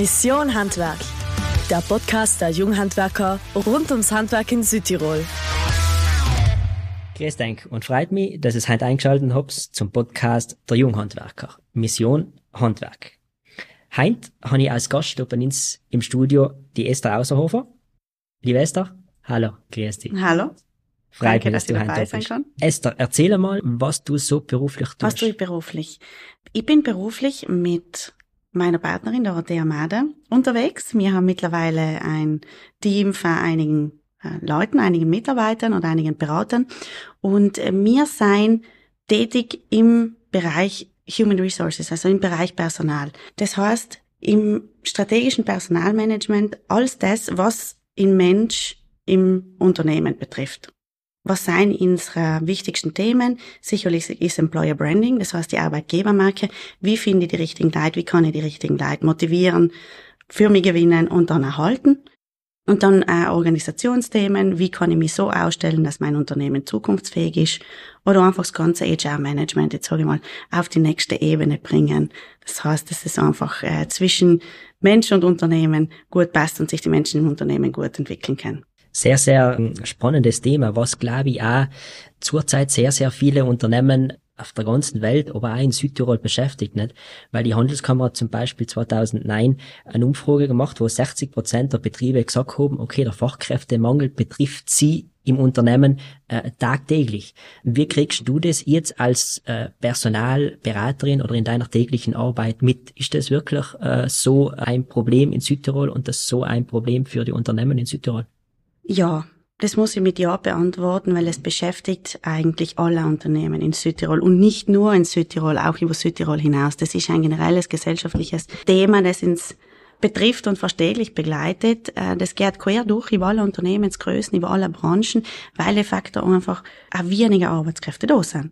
Mission Handwerk, der Podcast der Junghandwerker rund ums Handwerk in Südtirol. Grüß dich und freut mich, dass es heute eingeschaltet habt zum Podcast der Junghandwerker. Mission Handwerk. Heute habe ich als Gast bei uns im Studio die Esther Außerhofer. Liebe Esther, hallo, grüß dich. Hallo. Freut Danke, mich, dass, dass du dabei da sein bist. kann. Esther, erzähl mal, was du so beruflich tust. Was tue ich beruflich? Ich bin beruflich mit meiner Partnerin Dorothea Mader unterwegs. Wir haben mittlerweile ein Team von einigen äh, Leuten, einigen Mitarbeitern und einigen Beratern und äh, wir seien tätig im Bereich Human Resources, also im Bereich Personal. Das heißt, im strategischen Personalmanagement alles das, was in Mensch im Unternehmen betrifft. Was seien unsere wichtigsten Themen? Sicherlich ist Employer Branding, das heißt die Arbeitgebermarke. Wie finde ich die richtigen Leute? Wie kann ich die richtigen Leute motivieren, für mich gewinnen und dann erhalten? Und dann auch Organisationsthemen. Wie kann ich mich so ausstellen, dass mein Unternehmen zukunftsfähig ist? Oder einfach das ganze HR-Management, jetzt sage ich mal, auf die nächste Ebene bringen. Das heißt, dass es einfach äh, zwischen Mensch und Unternehmen gut passt und sich die Menschen im Unternehmen gut entwickeln können. Sehr, sehr ähm, spannendes Thema, was glaube ich auch zurzeit sehr, sehr viele Unternehmen auf der ganzen Welt, aber auch in Südtirol beschäftigt, nicht? Weil die Handelskammer hat zum Beispiel 2009 eine Umfrage gemacht, wo 60 Prozent der Betriebe gesagt haben, okay, der Fachkräftemangel betrifft sie im Unternehmen äh, tagtäglich. Wie kriegst du das jetzt als äh, Personalberaterin oder in deiner täglichen Arbeit mit? Ist das wirklich äh, so ein Problem in Südtirol und das so ein Problem für die Unternehmen in Südtirol? Ja, das muss ich mit Ja beantworten, weil es beschäftigt eigentlich alle Unternehmen in Südtirol und nicht nur in Südtirol, auch über Südtirol hinaus. Das ist ein generelles gesellschaftliches Thema, das uns betrifft und verständlich begleitet. Äh, Das geht quer durch über alle Unternehmensgrößen, über alle Branchen, weil de facto einfach auch weniger Arbeitskräfte da sind.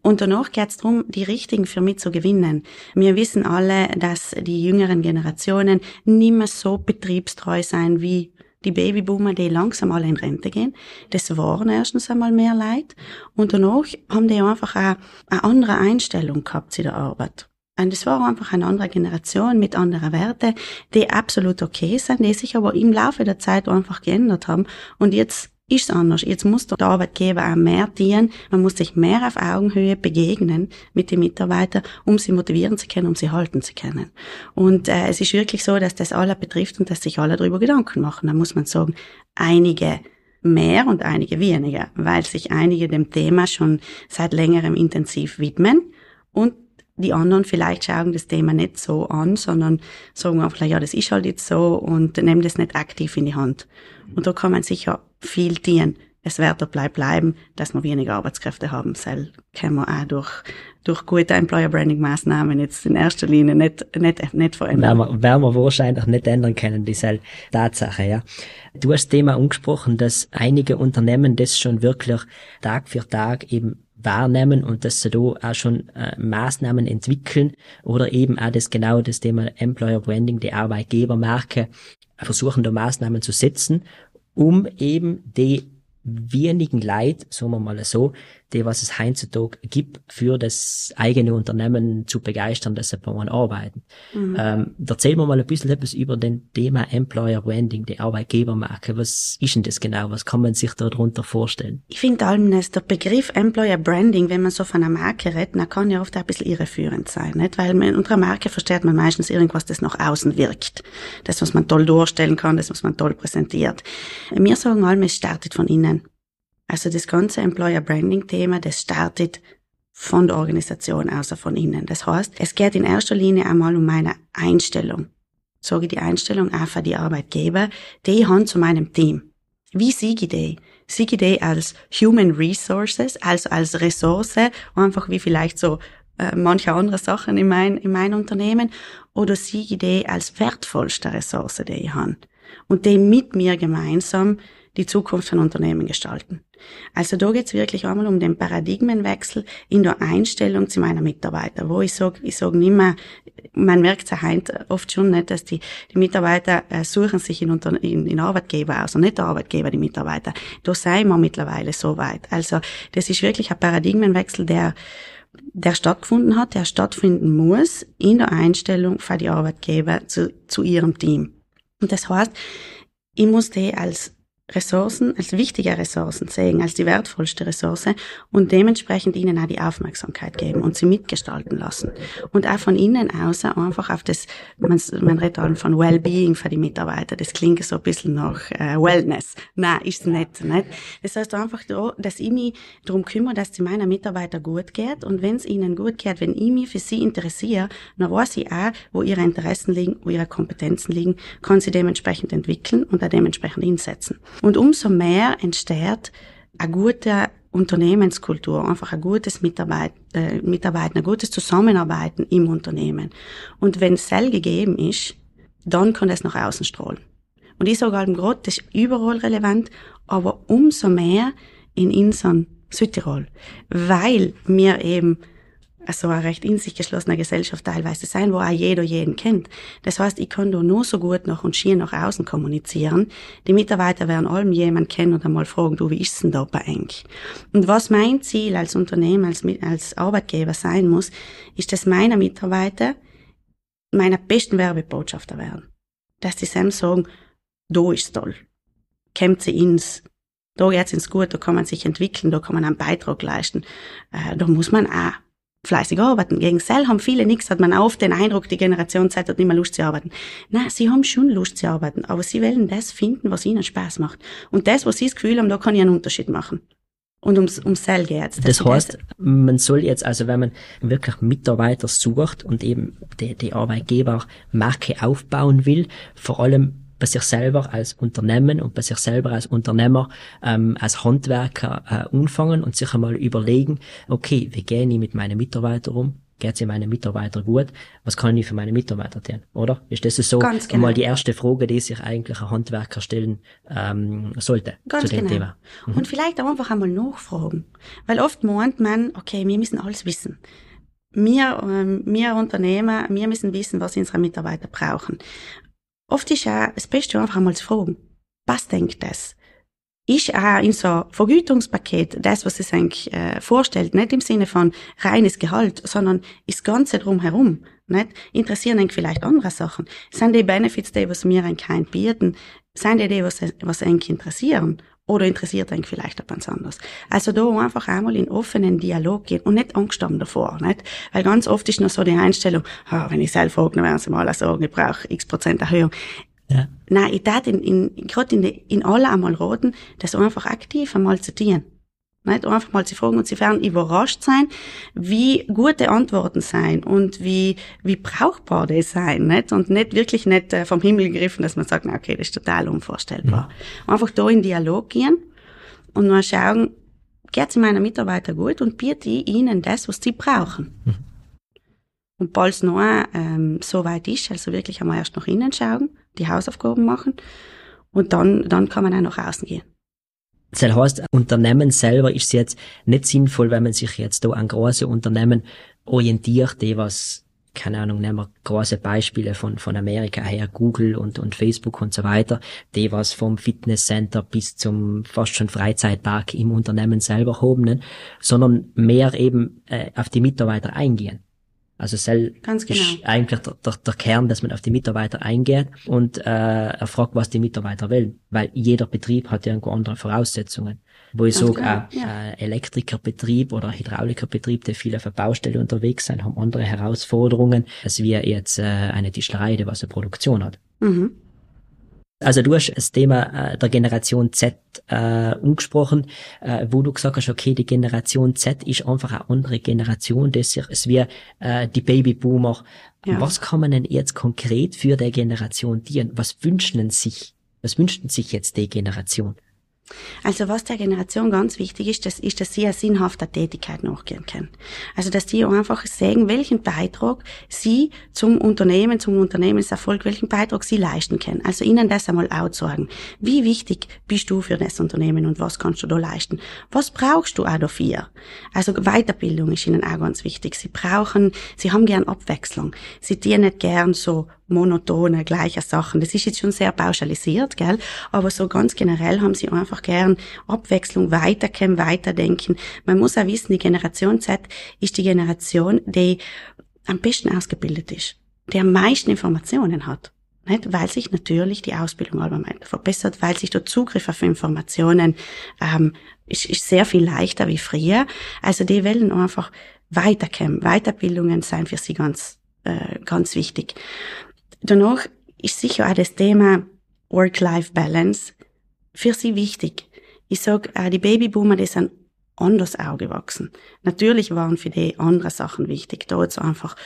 Und danach geht es darum, die richtigen für mich zu gewinnen. Wir wissen alle, dass die jüngeren Generationen nicht mehr so betriebstreu sein wie die Babyboomer, die langsam alle in Rente gehen. Das waren erstens einmal mehr Leid. Und danach haben die einfach auch eine andere Einstellung gehabt zu der Arbeit. Und das war einfach eine andere Generation mit anderen Werten, die absolut okay sind, die sich aber im Laufe der Zeit einfach geändert haben. Und jetzt ist es anders. Jetzt muss der Arbeitgeber auch mehr dienen. Man muss sich mehr auf Augenhöhe begegnen mit den Mitarbeitern, um sie motivieren zu können, um sie halten zu können. Und äh, es ist wirklich so, dass das alle betrifft und dass sich alle darüber Gedanken machen. Da muss man sagen, einige mehr und einige weniger, weil sich einige dem Thema schon seit längerem intensiv widmen und die anderen vielleicht schauen das Thema nicht so an, sondern sagen einfach, ja, das ist halt jetzt so und nehmen das nicht aktiv in die Hand. Und da kann man sicher viel dienen. Es wird dabei bleiben, dass wir weniger Arbeitskräfte haben. Das können wir auch durch, durch gute Employer Branding Maßnahmen jetzt in erster Linie nicht, nicht, nicht verändern. Werden werden wir wahrscheinlich nicht ändern können, diese Tatsache, ja. Du hast das Thema angesprochen, dass einige Unternehmen das schon wirklich Tag für Tag eben wahrnehmen und dass sie da auch schon äh, Maßnahmen entwickeln oder eben auch das genau das Thema Employer Branding, die Arbeitgebermarke, versuchen da Maßnahmen zu setzen, um eben die wenigen Leid, sagen wir mal so, die was es heutzutage gibt, für das eigene Unternehmen zu begeistern, dass sie bei uns arbeiten. Mhm. Ähm, erzähl mir mal ein bisschen etwas über den Thema Employer Branding, die Arbeitgebermarke. Was ist denn das genau? Was kann man sich darunter vorstellen? Ich finde allem, dass der Begriff Employer Branding, wenn man so von einer Marke redet, dann kann ja oft auch ein bisschen irreführend sein, nicht? Weil man unter einer Marke versteht man meistens irgendwas, das nach außen wirkt. Das, was man toll durchstellen kann, das, was man toll präsentiert. Wir sagen allem, es startet von innen. Also das ganze Employer Branding Thema, das startet von der Organisation, außer von innen. Das heißt, es geht in erster Linie einmal um meine Einstellung. Sage ich die Einstellung auch für die Arbeitgeber, die haben zu meinem Team. Wie sehe ich die? Sehe ich die als Human Resources, also als Ressource, einfach wie vielleicht so äh, manche andere Sachen in mein, in mein Unternehmen, oder sehe ich die als wertvollste Ressource, die ich habe? Und die mit mir gemeinsam die Zukunft von Unternehmen gestalten. Also da geht's wirklich einmal um den Paradigmenwechsel in der Einstellung zu meiner Mitarbeiter, wo ich sage, ich sage nicht mehr, man merkt es heute oft schon nicht, dass die, die Mitarbeiter äh, suchen sich in, Unter in, in Arbeitgeber aus, und nicht der Arbeitgeber, die Mitarbeiter. Da sind wir mittlerweile so weit. Also das ist wirklich ein Paradigmenwechsel, der der stattgefunden hat, der stattfinden muss in der Einstellung für die Arbeitgeber zu, zu ihrem Team. Und das heißt, ich muss die als Ressourcen, als wichtige Ressourcen sehen, als die wertvollste Ressource und dementsprechend ihnen auch die Aufmerksamkeit geben und sie mitgestalten lassen. Und auch von innen aus einfach auf das, man, man redet dann von Wellbeing für die Mitarbeiter, das klingt so ein bisschen nach äh, Wellness. Nein, ist nicht, nicht. Das heißt einfach, dass ich mich darum kümmere, dass es meinen Mitarbeitern gut geht und wenn es ihnen gut geht, wenn ich mich für sie interessiere, dann weiß ich auch, wo ihre Interessen liegen, wo ihre Kompetenzen liegen, kann sie dementsprechend entwickeln und auch dementsprechend einsetzen. Und umso mehr entsteht eine gute Unternehmenskultur, einfach ein gutes Mitarbeit, äh, Mitarbeiten, ein gutes Zusammenarbeiten im Unternehmen. Und wenn es Sell gegeben ist, dann kann es nach außen strahlen. Und ich sage halt gerade, das ist überall relevant, aber umso mehr in Inseln Südtirol, weil wir eben also eine recht in sich geschlossene Gesellschaft teilweise sein, wo auch jeder jeden kennt. Das heißt, ich kann da nur so gut noch und schier nach außen kommunizieren. Die Mitarbeiter werden allem jemand kennen und einmal fragen, du, wie ist denn da bei eng? Und was mein Ziel als Unternehmen, als, als Arbeitgeber sein muss, ist, dass meine Mitarbeiter meine besten Werbebotschafter werden. Dass die Sam sagen, da ist toll. Kämmt sie ins, da geht's ins Gut, da kann man sich entwickeln, da kann man einen Beitrag leisten. Äh, da muss man auch fleißig arbeiten. Gegen Sell haben viele nichts, hat man oft den Eindruck, die Generation Zeit hat nicht mehr Lust zu arbeiten. Nein, sie haben schon Lust zu arbeiten, aber sie wollen das finden, was ihnen Spaß macht. Und das, was sie das Gefühl haben, da kann ich einen Unterschied machen. Und ums, ums Sell geht's. Das heißt, man soll jetzt, also wenn man wirklich Mitarbeiter sucht und eben die, die Arbeitgeber Marke aufbauen will, vor allem bei sich selber als Unternehmen und bei sich selber als Unternehmer, ähm, als Handwerker äh, anfangen und sich einmal überlegen, okay, wie gehe ich mit meinen Mitarbeitern um? Geht es meinen Mitarbeitern gut? Was kann ich für meine Mitarbeiter tun? Oder? Ist das so Ganz genau. einmal die erste Frage, die sich eigentlich ein Handwerker stellen ähm, sollte Ganz zu dem genau. Thema? Mhm. Und vielleicht auch einfach einmal nachfragen. Weil oft meint man, okay, wir müssen alles wissen. Wir, ähm, wir Unternehmer, wir müssen wissen, was unsere Mitarbeiter brauchen. Oft ist auch das Beste einfach einmal zu fragen, was denkt das? Ist auch in so Vergütungspaket das, was es eigentlich äh, vorstellt, nicht im Sinne von reines Gehalt, sondern das Ganze drumherum, nicht? Interessieren eigentlich vielleicht andere Sachen? Sind die Benefits die, was mir eigentlich bieten? Sind die die, was, was eigentlich interessieren? Oder interessiert eigentlich vielleicht etwas anderes? Also da einfach einmal in offenen Dialog gehen und nicht Angst haben davor, nicht? Weil ganz oft ist noch so die Einstellung, oh, wenn ich selber frage, dann werden sie mal sagen, ich brauche x Prozent Erhöhung. Ja. Nein, ich tat in, in, gerade in, in alle einmal raten, das einfach aktiv einmal zu tun. Nicht? Einfach mal zu fragen und sie werden überrascht sein, wie gute Antworten sein und wie, wie brauchbar die sein. Nicht? Und nicht wirklich nicht äh, vom Himmel gegriffen, dass man sagt, na, okay, das ist total unvorstellbar. Mhm. Einfach da in Dialog gehen und mal schauen, geht es meinen Mitarbeitern gut und biete ich ihnen das, was sie brauchen. Mhm. Und bald es noch ähm, so weit ist, also wirklich einmal erst nach innen schauen, die Hausaufgaben machen und dann, dann kann man auch nach außen gehen. Das heißt, Unternehmen selber ist jetzt nicht sinnvoll, wenn man sich jetzt da an große Unternehmen orientiert, die was, keine Ahnung, nehmen wir große Beispiele von, von Amerika her, Google und, und Facebook und so weiter, die was vom Fitnesscenter bis zum fast schon Freizeitpark im Unternehmen selber haben, ne? sondern mehr eben äh, auf die Mitarbeiter eingehen. Also Cell Ganz genau. ist eigentlich der, der, der, Kern, dass man auf die Mitarbeiter eingeht und äh, er fragt, was die Mitarbeiter wollen. Weil jeder Betrieb hat ja irgendwo andere Voraussetzungen. Wo ich sage, genau, äh, ja. äh, Elektrikerbetrieb oder Hydraulikerbetrieb, die viele auf der Baustelle unterwegs sind, haben andere Herausforderungen, als wir jetzt äh, eine Tischlerei, die was eine Produktion hat. Mhm. Also du hast das Thema äh, der Generation Z äh, angesprochen, äh, wo du gesagt hast, okay, die Generation Z ist einfach eine andere Generation, das ist wie äh, die Babyboomer. Ja. Was kann man denn jetzt konkret für die Generation dienen? Was wünschen sich? Was wünschen sich jetzt die Generation? Also was der Generation ganz wichtig ist, das ist, dass sie eine sinnhafte Tätigkeit nachgehen können. Also dass die einfach sehen, welchen Beitrag sie zum Unternehmen, zum Unternehmenserfolg, welchen Beitrag sie leisten können. Also ihnen das einmal outsorgen. Wie wichtig bist du für das Unternehmen und was kannst du da leisten? Was brauchst du auch dafür? Also Weiterbildung ist ihnen auch ganz wichtig. Sie brauchen, sie haben gern Abwechslung. Sie dienen nicht gern so monotone, gleiche Sachen. Das ist jetzt schon sehr pauschalisiert, gell? Aber so ganz generell haben sie einfach einfach gern Abwechslung, weiterkommen, weiterdenken. Man muss auch wissen, die Generation Z ist die Generation, die am besten ausgebildet ist, die am meisten Informationen hat. Nicht? Weil sich natürlich die Ausbildung allgemein verbessert, weil sich der Zugriff auf Informationen ähm, ist, ist sehr viel leichter wie früher. Also die wollen einfach weiterkommen. Weiterbildungen sind für sie ganz, äh, ganz wichtig. Danach ist sicher auch das Thema Work-Life-Balance für sie wichtig. Ich sag, äh, die Babyboomer, die sind anders aufgewachsen. Natürlich waren für die andere Sachen wichtig. Da jetzt einfach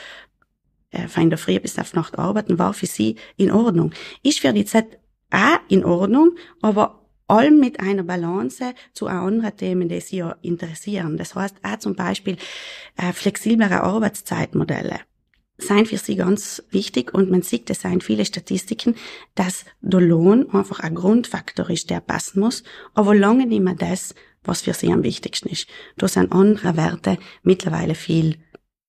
äh, von der Früh bis auf Nacht arbeiten, war für sie in Ordnung. Ist für die Zeit auch in Ordnung, aber allem mit einer Balance zu anderen Themen, die sie ja interessieren. Das heißt auch zum Beispiel äh, flexiblere Arbeitszeitmodelle seien für sie ganz wichtig und man sieht, es seien viele Statistiken, dass der Lohn einfach ein Grundfaktor ist, der passen muss, aber lange nicht mehr das, was für sie am wichtigsten ist. Da sind andere Werte mittlerweile viel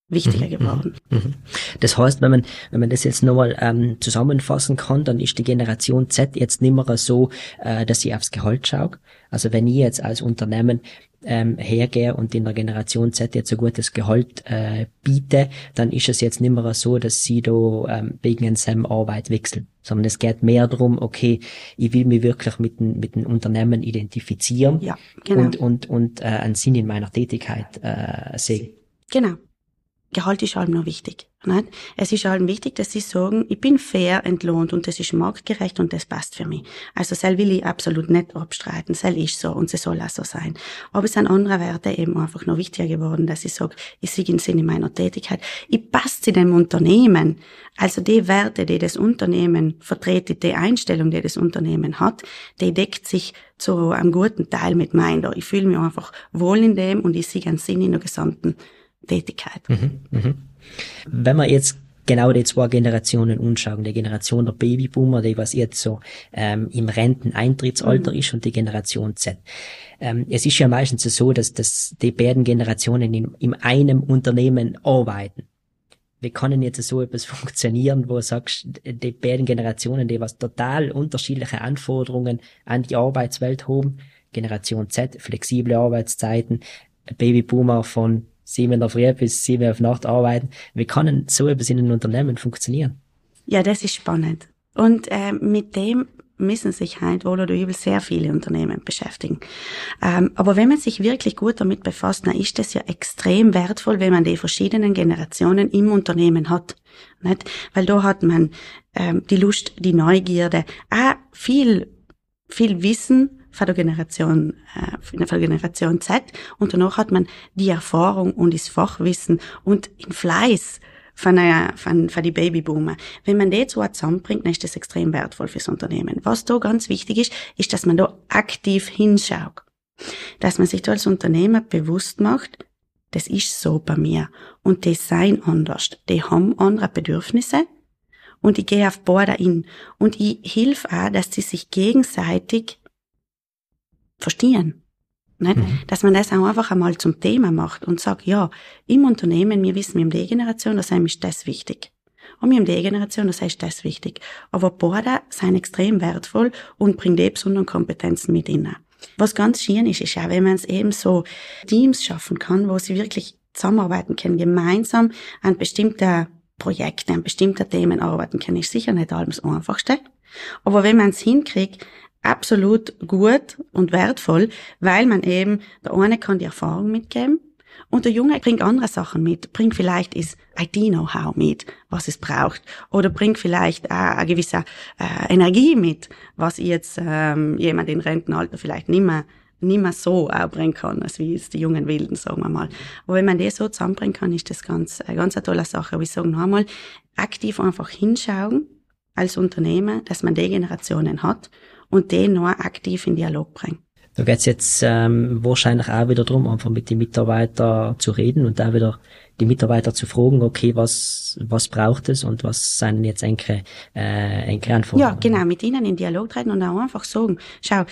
wichtiger mhm, geworden. Mhm, mhm. Das heißt, wenn man, wenn man das jetzt nochmal ähm, zusammenfassen kann, dann ist die Generation Z jetzt nicht mehr so, äh, dass sie aufs Gehalt schaut. Also wenn ich jetzt als Unternehmen ähm, hergehe und in der Generation Z jetzt ein gutes Gehalt äh, biete, dann ist es jetzt nicht mehr so, dass sie da ähm, wegen seinem Arbeit wechseln, sondern es geht mehr darum, okay, ich will mich wirklich mit dem, mit dem Unternehmen identifizieren ja, genau. und, und, und äh, einen Sinn in meiner Tätigkeit äh, sehen. Genau. Gehalt ist allem noch wichtig. Nicht? Es ist allem wichtig, dass sie sagen, ich bin fair entlohnt und das ist marktgerecht und das passt für mich. Also soll will ich absolut nicht abstreiten, soll ich so und sie soll auch so sein. Aber es sind andere Werte eben einfach noch wichtiger geworden, dass ich sage, ich sehe den Sinn in meiner Tätigkeit. Ich passe zu dem Unternehmen. Also die Werte, die das Unternehmen vertreten, die Einstellung, die das Unternehmen hat, die deckt sich zu einem guten Teil mit meiner. Ich fühle mich einfach wohl in dem und ich sehe einen Sinn in der gesamten Tätigkeit. Mhm, mhm. Wenn man jetzt genau die zwei Generationen anschauen, die Generation der Babyboomer, die was jetzt so ähm, im Renteneintrittsalter mhm. ist und die Generation Z. Ähm, es ist ja meistens so, dass, dass die beiden Generationen in, in einem Unternehmen arbeiten. Wie kann denn jetzt so etwas funktionieren, wo du sagst, die beiden Generationen, die was total unterschiedliche Anforderungen an die Arbeitswelt haben, Generation Z, flexible Arbeitszeiten, Babyboomer von sieben in der Früh bis sieben auf Nacht arbeiten. Wie kann denn so etwas in einem Unternehmen funktionieren? Ja, das ist spannend. Und äh, mit dem müssen sich halt wohl oder übel sehr viele Unternehmen beschäftigen. Ähm, aber wenn man sich wirklich gut damit befasst, dann ist das ja extrem wertvoll, wenn man die verschiedenen Generationen im Unternehmen hat. Nicht? Weil da hat man ähm, die Lust, die Neugierde, auch viel, viel Wissen, von der Generation, äh, von der Generation Z. Und danach hat man die Erfahrung und das Fachwissen und den Fleiß von, einer, von, von die Babyboomer. Wenn man die zwei zusammenbringt, dann ist das extrem wertvoll fürs Unternehmen. Was da ganz wichtig ist, ist, dass man da aktiv hinschaut. Dass man sich da als Unternehmer bewusst macht, das ist so bei mir. Und die seien anders. Die haben andere Bedürfnisse. Und ich gehe auf Border in. Und ich hilf auch, dass sie sich gegenseitig verstehen. Nicht? Mhm. Dass man das auch einfach einmal zum Thema macht und sagt, ja, im Unternehmen, wir wissen, wir haben die Generation, das ist das wichtig. Und wir haben die Generation, das ist das wichtig. Aber beide sind extrem wertvoll und bringen die besonderen Kompetenzen mit ihnen. Was ganz schön ist, ist auch, wenn man es eben so Teams schaffen kann, wo sie wirklich zusammenarbeiten können, gemeinsam an bestimmten Projekten, an bestimmten Themen arbeiten können, ist sicher nicht alles das Einfachste. Aber wenn man es hinkriegt, absolut gut und wertvoll, weil man eben, der eine kann die Erfahrung mitgeben und der Junge bringt andere Sachen mit, bringt vielleicht ist IT-Know-how mit, was es braucht, oder bringt vielleicht auch eine gewisse äh, Energie mit, was jetzt ähm, jemand in Rentenalter vielleicht nicht mehr, nicht mehr so bringen kann, als wie es die jungen Wilden, sagen wir mal. Aber wenn man das so zusammenbringen kann, ist das ganz, eine ganz eine tolle Sache. Aber ich sage noch einmal, aktiv einfach hinschauen als Unternehmer, dass man die Generationen hat und den noch aktiv in Dialog bringen. Da geht's jetzt ähm, wahrscheinlich auch wieder darum, einfach mit den Mitarbeitern zu reden und da wieder die Mitarbeiter zu fragen, okay, was, was braucht es und was sind jetzt enkere, äh, Anforderungen? Ja, genau, mit ihnen in Dialog treten und auch einfach sagen, schau,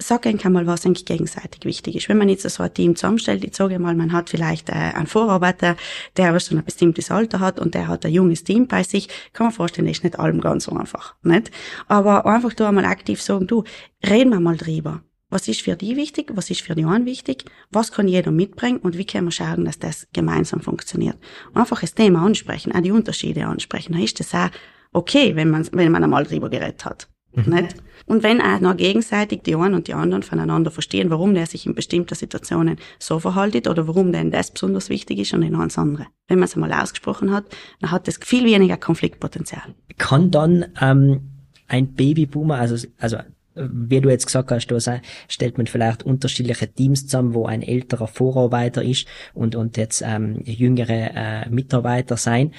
sag eigentlich mal, was eigentlich gegenseitig wichtig ist. Wenn man jetzt so ein Team zusammenstellt, ich sage mal, man hat vielleicht äh, einen Vorarbeiter, der schon ein bestimmtes Alter hat und der hat ein junges Team bei sich, kann man vorstellen, das ist nicht allem ganz so einfach, nicht? Aber einfach da einmal aktiv sagen, du, reden wir mal drüber. Was ist für die wichtig? Was ist für die anderen wichtig? Was kann jeder mitbringen? Und wie können wir schauen, dass das gemeinsam funktioniert? Einfach das Thema ansprechen, auch die Unterschiede ansprechen. Dann ist das auch okay, wenn man, wenn man einmal drüber geredet hat. Mhm. Nicht? Und wenn auch noch gegenseitig die einen und die anderen voneinander verstehen, warum der sich in bestimmten Situationen so verhaltet oder warum denn das besonders wichtig ist und in eins andere. Wenn man es einmal ausgesprochen hat, dann hat das viel weniger Konfliktpotenzial. Kann dann ähm, ein Babyboomer, also, also wie du jetzt gesagt hast, da stellt man vielleicht unterschiedliche Teams zusammen, wo ein älterer Vorarbeiter ist und, und jetzt ähm, jüngere äh, Mitarbeiter sein.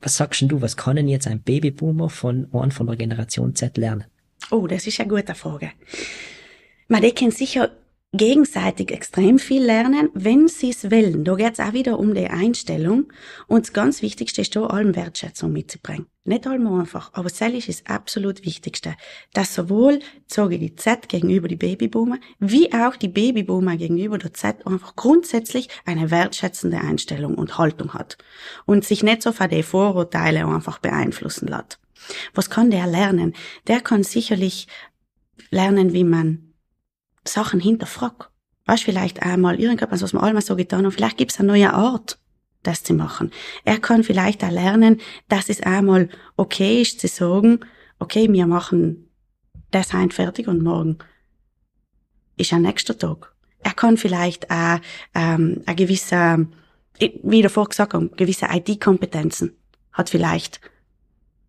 Was sagst du, was kann denn jetzt ein Babyboomer von von der Generation Z lernen? Oh, das ist eine gute Frage. Man, die können sicher gegenseitig extrem viel lernen, wenn sie es wollen. Da geht es auch wieder um die Einstellung. Und das ganz Wichtigste ist da, allem Wertschätzung mitzubringen. Nicht allem einfach, aber das ist das absolut Wichtigste. Dass sowohl, sage die Z gegenüber die Babyboomer, wie auch die Babyboomer gegenüber der Z einfach grundsätzlich eine wertschätzende Einstellung und Haltung hat. Und sich nicht so von den Vorurteile einfach beeinflussen lässt. Was kann der lernen? Der kann sicherlich lernen, wie man Sachen hinterfragt. Weißt vielleicht einmal irgendetwas, was man einmal so getan hat, vielleicht gibt's eine neue Art, das zu machen. Er kann vielleicht auch lernen, dass es einmal okay ist zu sagen, okay, wir machen das heute fertig und morgen ist ein nächster Tag. Er kann vielleicht auch ähm, eine gewisse, wie davor gesagt habe, gewisse IT-Kompetenzen hat vielleicht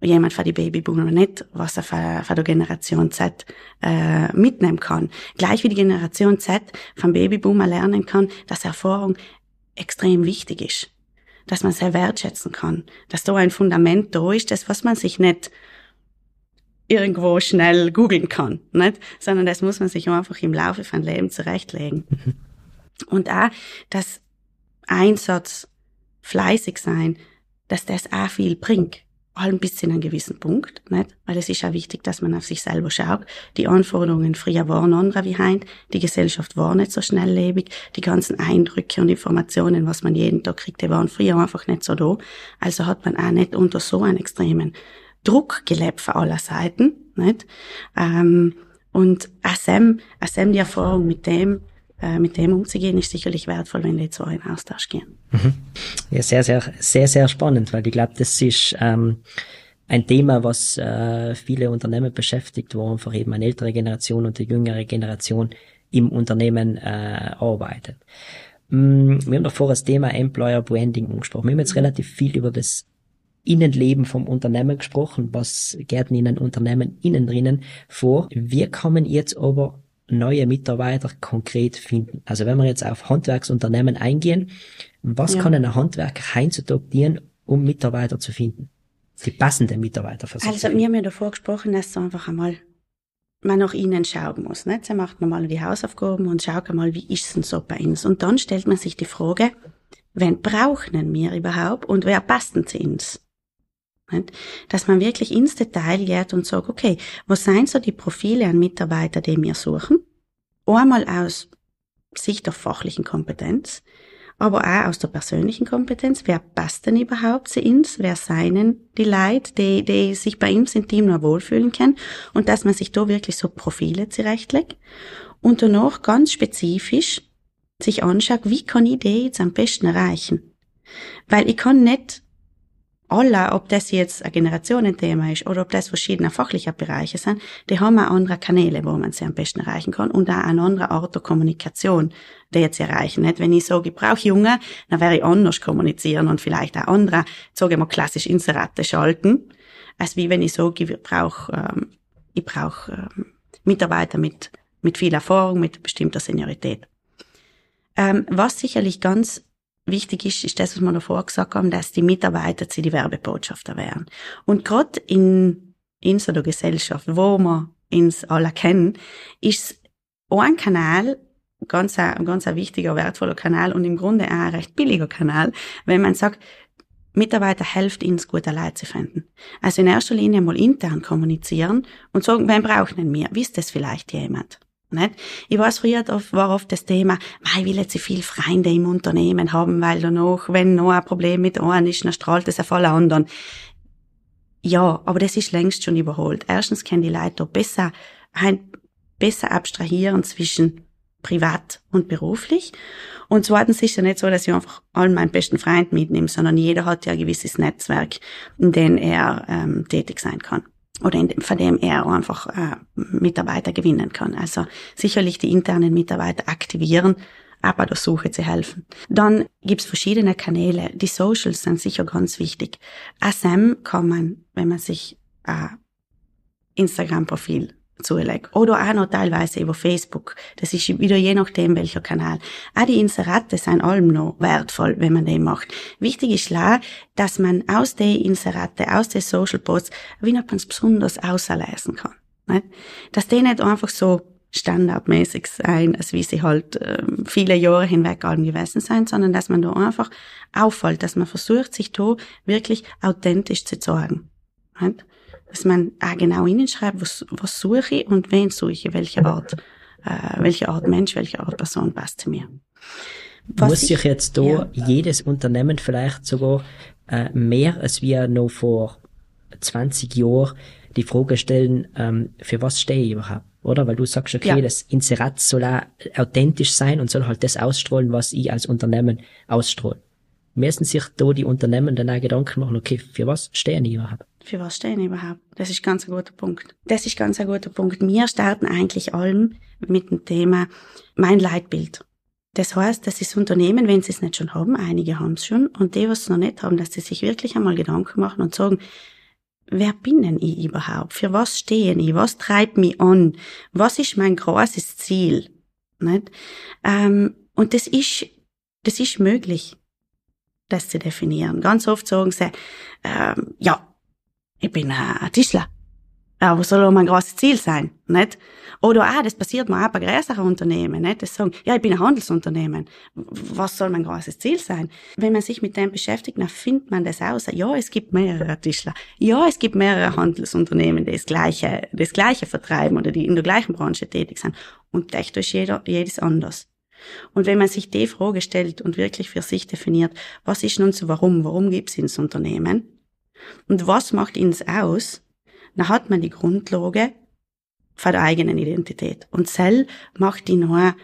jemand für die Babyboomer nicht, was er für, für die Generation Z äh, mitnehmen kann. Gleich wie die Generation Z vom Babyboomer lernen kann, dass Erfahrung extrem wichtig ist. Dass man sehr wertschätzen kann. Dass da ein Fundament da ist, das, was man sich nicht irgendwo schnell googeln kann, nicht? Sondern das muss man sich einfach im Laufe von Leben zurechtlegen. Mhm. Und auch das Einsatz, fleißig sein, dass das auch viel bringt allem bis zu einem gewissen Punkt, nicht? Weil es ist ja wichtig, dass man auf sich selber schaut. Die Anforderungen früher waren andere wie heute. Die Gesellschaft war nicht so schnelllebig. Die ganzen Eindrücke und Informationen, was man jeden Tag kriegt, die waren früher einfach nicht so da. Also hat man auch nicht unter so einem extremen Druck gelebt von aller Seiten, nicht? Ähm, und ASEM, ASEM die Erfahrung mit dem, äh, mit dem umzugehen, ist sicherlich wertvoll, wenn die zwei in Austausch gehen. Mhm. Ja, sehr, sehr, sehr, sehr spannend, weil ich glaube, das ist ähm, ein Thema, was äh, viele Unternehmen beschäftigt, wo einfach eben eine ältere Generation und eine jüngere Generation im Unternehmen äh, arbeitet. Mm, wir haben davor das Thema Employer Branding angesprochen. Wir haben jetzt relativ viel über das Innenleben vom Unternehmen gesprochen. Was geht in einem Unternehmen innen drinnen vor? Wir kommen jetzt aber neue Mitarbeiter konkret finden? Also wenn wir jetzt auf Handwerksunternehmen eingehen, was ja. kann ein Handwerker heutzutage dienen, um Mitarbeiter zu finden? Die passenden Mitarbeiter sich. Also wir haben ja davor gesprochen, dass so einfach einmal man nach ihnen schauen muss. Nicht? Sie macht normal die Hausaufgaben und schaut einmal, wie ist es denn so bei uns? Und dann stellt man sich die Frage, wen brauchen wir überhaupt und wer passt denn zu uns? Dass man wirklich ins Detail geht und sagt, okay, was sind so die Profile an Mitarbeiter, die wir suchen? Einmal aus Sicht der fachlichen Kompetenz, aber auch aus der persönlichen Kompetenz. Wer passt denn überhaupt zu uns? Wer seien die Leute, die, die sich bei uns im Team noch wohlfühlen können? Und dass man sich da wirklich so Profile zurechtlegt. Und danach ganz spezifisch sich anschaut, wie kann ich die jetzt am besten erreichen? Weil ich kann nicht alle, ob das jetzt ein Generationenthema ist oder ob das verschiedene fachliche Bereiche sind, die haben auch andere Kanäle, wo man sie am besten erreichen kann und auch eine andere Art der Kommunikation, die jetzt erreichen. Nicht? Wenn ich sage, ich brauche Junge, dann werde ich anders kommunizieren und vielleicht auch andere, sage ich mal, klassisch Inserate schalten, als wie wenn ich sage, ich brauche, ähm, ich ähm, Mitarbeiter mit, mit viel Erfahrung, mit bestimmter Seniorität. Ähm, was sicherlich ganz wichtig ist, ist das, was wir davor gesagt haben, dass die Mitarbeiter zu die Werbebotschafter wären. Und gerade in, in so einer Gesellschaft, wo wir uns alle kennen, ist ein Kanal ganz ein, ganz ein wichtiger, wertvoller Kanal und im Grunde auch ein recht billiger Kanal, wenn man sagt, Mitarbeiter helft uns, gute Leute zu finden. Also in erster Linie mal intern kommunizieren und sagen, wen brauchen wir? Wisst das vielleicht jemand? Nicht? Ich weiß, früher war oft das Thema, ich will jetzt so viel Freunde im Unternehmen haben, weil danach, wenn noch ein Problem mit einem ist, dann strahlt es auf alle anderen. Ja, aber das ist längst schon überholt. Erstens kennen die Leute besser, besser abstrahieren zwischen privat und beruflich. Und zweitens ist ja nicht so, dass ich einfach allen meinen besten Freund mitnehme, sondern jeder hat ja ein gewisses Netzwerk, in dem er ähm, tätig sein kann oder in dem, von dem er einfach äh, Mitarbeiter gewinnen kann. Also sicherlich die internen Mitarbeiter aktivieren, aber der Suche zu helfen. Dann gibt's verschiedene Kanäle. Die Socials sind sicher ganz wichtig. ASM kann man, wenn man sich ein Instagram-Profil zulegt. Oder auch noch teilweise über Facebook. Das ist wieder je nachdem, welcher Kanal. Auch die Inserate sind allem noch wertvoll, wenn man den macht. Wichtig ist klar, dass man aus den Inserate, aus den Social Posts, wie noch ganz besonders auslesen kann. Nicht? Dass die nicht einfach so standardmäßig sein, als wie sie halt äh, viele Jahre hinweg allem gewesen sind, sondern dass man da einfach auffällt, dass man versucht, sich da wirklich authentisch zu zeigen. Nicht? Dass man auch genau hinschreibt, was, was suche ich und wen suche ich, welche Art, äh, welche Art Mensch, welche Art Person passt zu mir. Was Muss sich jetzt da ja. jedes Unternehmen vielleicht sogar äh, mehr als wir noch vor 20 Jahren die Frage stellen, ähm, für was stehe ich überhaupt? Oder? Weil du sagst, okay, ja. das Inserat soll auch authentisch sein und soll halt das ausstrahlen, was ich als Unternehmen ausstrahle. Müssen sich da die Unternehmen dann auch Gedanken machen, okay, für was stehen ich überhaupt? Für was stehen überhaupt? Das ist ganz ein guter Punkt. Das ist ganz ein guter Punkt. Wir starten eigentlich allem mit dem Thema mein Leitbild. Das heißt, dass das Unternehmen, wenn sie es nicht schon haben, einige haben es schon, und die, was es noch nicht haben, dass sie sich wirklich einmal Gedanken machen und sagen, wer bin denn ich überhaupt? Für was stehe ich? Was treibt mich an? Was ist mein großes Ziel? Nicht? Ähm, und das ist, das ist möglich, das zu definieren. Ganz oft sagen sie, ähm, ja, ich bin ein Tischler. Was soll auch mein großes Ziel sein, nicht? Oder, ah, das passiert mir auch bei größeren Unternehmen, nicht? Das sagen, ja, ich bin ein Handelsunternehmen. Was soll mein großes Ziel sein? Wenn man sich mit dem beschäftigt, dann findet man das aus. Ja, es gibt mehrere Tischler. Ja, es gibt mehrere Handelsunternehmen, die das Gleiche, das Gleiche vertreiben oder die in der gleichen Branche tätig sind. Und echt ist jeder, jedes anders. Und wenn man sich die Frage stellt und wirklich für sich definiert, was ist nun so warum? Warum gibt es ins Unternehmen? Und was macht ihnen aus? Dann hat man die Grundlage von der eigenen Identität. Und Cell macht die nur,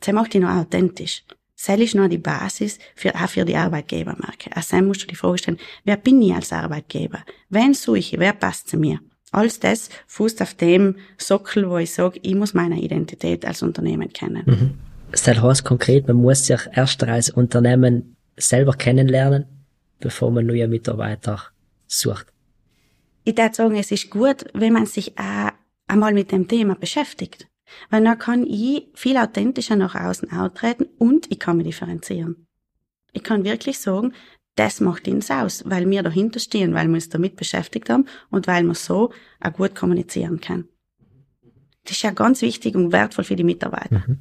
Cell macht die nur authentisch. Cell ist nur die Basis für, auch für die Arbeitgebermarke. Als Cell musst du die Frage stellen, wer bin ich als Arbeitgeber? Wen suche ich? Wer passt zu mir? Alles das fußt auf dem Sockel, wo ich sage, ich muss meine Identität als Unternehmen kennen. Mhm. Das heißt konkret, man muss sich erst als Unternehmen selber kennenlernen, bevor man neue Mitarbeiter sucht? Ich würde sagen, es ist gut, wenn man sich auch einmal mit dem Thema beschäftigt. Weil dann kann ich viel authentischer nach außen auftreten und ich kann mich differenzieren. Ich kann wirklich sagen, das macht ihn aus, weil wir dahinter stehen, weil wir uns damit beschäftigt haben und weil man so auch gut kommunizieren kann. Das ist ja ganz wichtig und wertvoll für die Mitarbeiter. Mhm.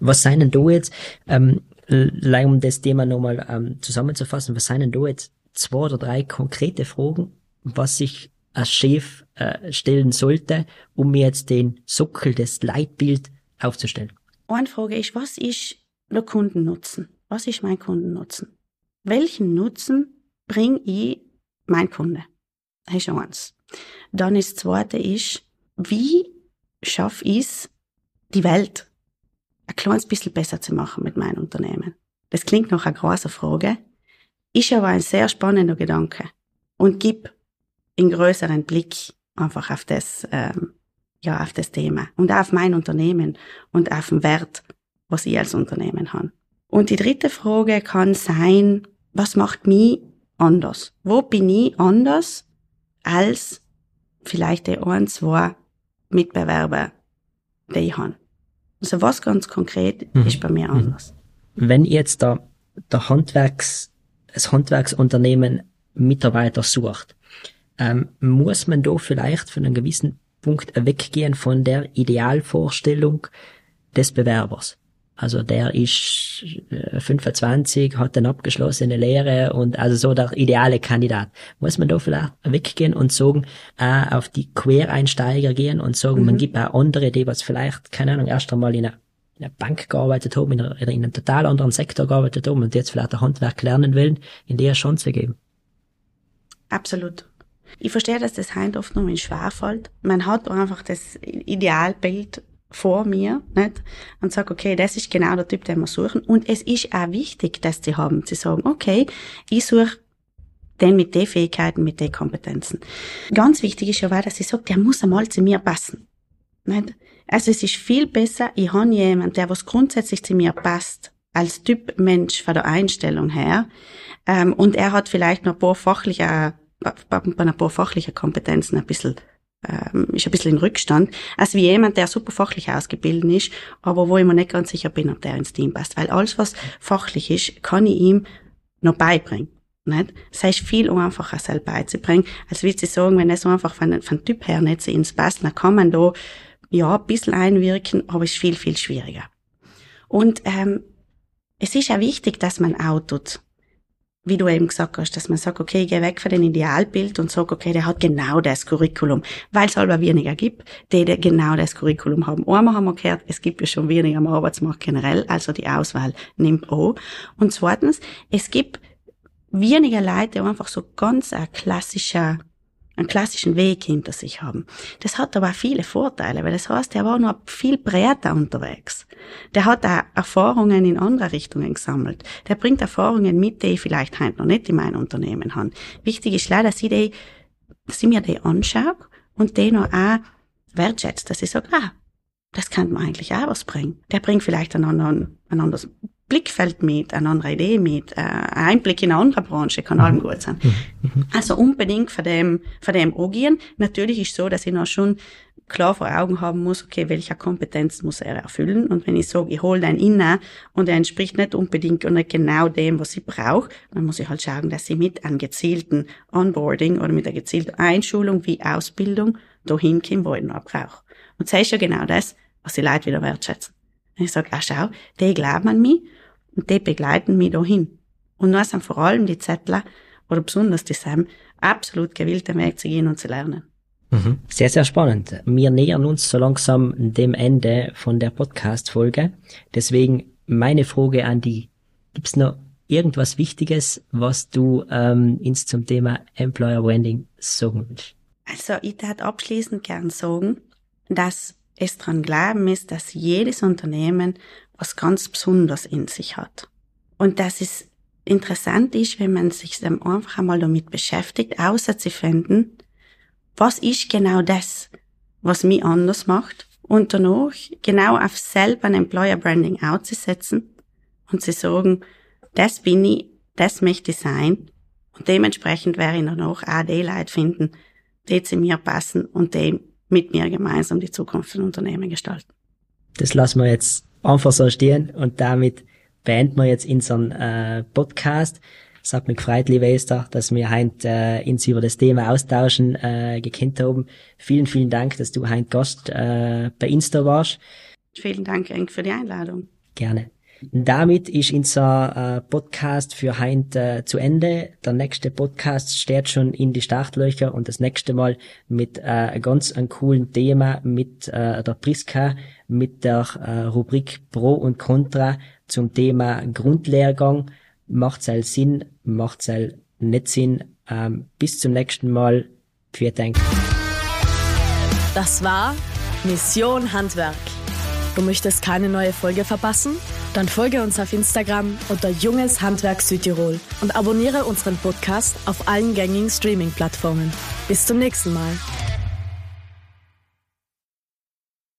Was seien denn da jetzt, ähm, um das Thema nochmal ähm, zusammenzufassen, was seien denn da jetzt zwei oder drei konkrete Fragen, was sich als Chef äh, stellen sollte, um mir jetzt den Sockel, des Leitbild aufzustellen? Eine Frage ist, was ist der Kundennutzen? Was ist mein Kundennutzen? Welchen Nutzen bringe ich mein Kunde? Das ist eins. Dann das zweite ist, wie schaffe ich es, die Welt ein kleines bisschen besser zu machen mit meinem Unternehmen. Das klingt noch eine große Frage, ist aber ein sehr spannender Gedanke und gibt einen größeren Blick einfach auf das, ähm, ja, auf das Thema und auf mein Unternehmen und auf den Wert, was ich als Unternehmen habe. Und die dritte Frage kann sein, was macht mich anders? Wo bin ich anders als vielleicht die ein, zwei Mitbewerber, die ich habe? Also was ganz konkret mhm. ist bei mir mhm. anders. Wenn jetzt der, der Handwerks, das Handwerksunternehmen Mitarbeiter sucht, ähm, muss man da vielleicht von einem gewissen Punkt weggehen von der Idealvorstellung des Bewerbers. Also der ist 25, äh, hat eine abgeschlossene Lehre und also so der ideale Kandidat. Muss man da vielleicht weggehen und sagen, äh, auf die Quereinsteiger gehen und sagen, mhm. man gibt auch andere, die was vielleicht, keine Ahnung, erst einmal in einer, in einer Bank gearbeitet haben, in, einer, in einem total anderen Sektor gearbeitet haben und jetzt vielleicht ein Handwerk lernen wollen, in der Chance geben. Absolut. Ich verstehe, dass das heute oft nur in schwerfällt. Man hat einfach das Idealbild vor mir, nicht? Und sagt, okay, das ist genau der Typ, den wir suchen. Und es ist auch wichtig, dass sie haben. Sie sagen, okay, ich suche den mit den Fähigkeiten, mit den Kompetenzen. Ganz wichtig ist ja auch, dass ich sage, der muss einmal zu mir passen. Nicht? Also es ist viel besser, ich habe jemanden, der was grundsätzlich zu mir passt, als Typ Mensch von der Einstellung her, ähm, und er hat vielleicht noch ein paar fachliche, bei ein paar fachliche Kompetenzen ein bisschen ähm, ist ein bisschen in Rückstand, als wie jemand, der super fachlich ausgebildet ist, aber wo ich mir nicht ganz sicher bin, ob der ins Team passt. Weil alles, was fachlich ist, kann ich ihm noch beibringen. Nicht? Das heißt, viel einfacher selber beizubringen, als wie sie sagen, wenn es so einfach von, von Typ her nicht so ins passt, dann kann man da, ja, ein bisschen einwirken, aber es ist viel, viel schwieriger. Und, ähm, es ist ja wichtig, dass man auch tut wie du eben gesagt hast, dass man sagt, okay, ich gehe weg von dem Idealbild und sage, okay, der hat genau das Curriculum, weil es aber weniger gibt, die, die genau das Curriculum haben. Einmal haben wir gehört, es gibt ja schon weniger am Arbeitsmarkt generell, also die Auswahl nimmt an. Und zweitens, es gibt weniger Leute, die einfach so ganz ein klassischer einen klassischen Weg hinter sich haben. Das hat aber auch viele Vorteile, weil das heißt, er war noch viel breiter unterwegs. Der hat auch Erfahrungen in andere Richtungen gesammelt. Der bringt Erfahrungen mit, die ich vielleicht heute noch nicht in meinem Unternehmen habe. Wichtig ist leider, dass ich, die, dass ich mir die anschaue und die noch auch wertschätze, dass ich sage, ah, das kann man eigentlich auch was bringen. Der bringt vielleicht einen anderen, ein anderes Blickfeld mit, eine andere Idee mit, äh, ein Einblick in eine andere Branche kann allem gut sein. Mhm. Mhm. Also unbedingt von dem, von dem angehen. Natürlich ist so, dass ich noch schon klar vor Augen haben muss, okay, welche Kompetenz muss er erfüllen? Und wenn ich sage, ich hole den inne und er entspricht nicht unbedingt und nicht genau dem, was ich brauche, dann muss ich halt schauen, dass ich mit einem gezielten Onboarding oder mit einer gezielten Einschulung wie Ausbildung dahin komme, wo ich noch brauche. Und das ist ja genau das, was die Leute wieder wertschätzen. Und ich sage, ah, schau, die glauben an mich und die begleiten mich dahin. Und nur sind vor allem die Zettler oder besonders die Sam absolut gewillt, den Weg zu gehen und zu lernen. Mhm. Sehr, sehr spannend. Wir nähern uns so langsam dem Ende von der Podcast-Folge. Deswegen meine Frage an die, gibt's noch irgendwas Wichtiges, was du ähm, ins zum Thema Employer Branding sagen willst? Also ich tat abschließend gern sagen, dass es dran glauben ist, dass jedes Unternehmen was ganz Besonderes in sich hat. Und dass es interessant ist, wenn man sich dann einfach einmal damit beschäftigt, außer zu finden, was ist genau das, was mich anders macht und danach genau auf selber ein Employer Branding auszusetzen und zu sagen, das bin ich, das möchte ich sein und dementsprechend werde ich danach auch die Leute finden, die zu mir passen und die mit mir gemeinsam die Zukunft von Unternehmen gestalten. Das lassen wir jetzt einfach so stehen und damit beenden wir jetzt unseren äh, Podcast. Es hat mich gefreut, liebe Esther, dass wir heute äh, uns über das Thema austauschen äh, gekannt haben. Vielen, vielen Dank, dass du heute Gast äh, bei Insta warst. Vielen Dank, Enk, für die Einladung. Gerne. Damit ist unser äh, Podcast für heute äh, zu Ende. Der nächste Podcast steht schon in die Startlöcher und das nächste Mal mit äh, ganz einem coolen Thema mit äh, der Priska, mit der Rubrik Pro und Contra zum Thema Grundlehrgang. Macht es Sinn, macht es nicht Sinn. Ähm, bis zum nächsten Mal. Vielen Dank. Das war Mission Handwerk. Du möchtest keine neue Folge verpassen? Dann folge uns auf Instagram unter Junges Handwerk Südtirol und abonniere unseren Podcast auf allen gängigen Streaming-Plattformen. Bis zum nächsten Mal.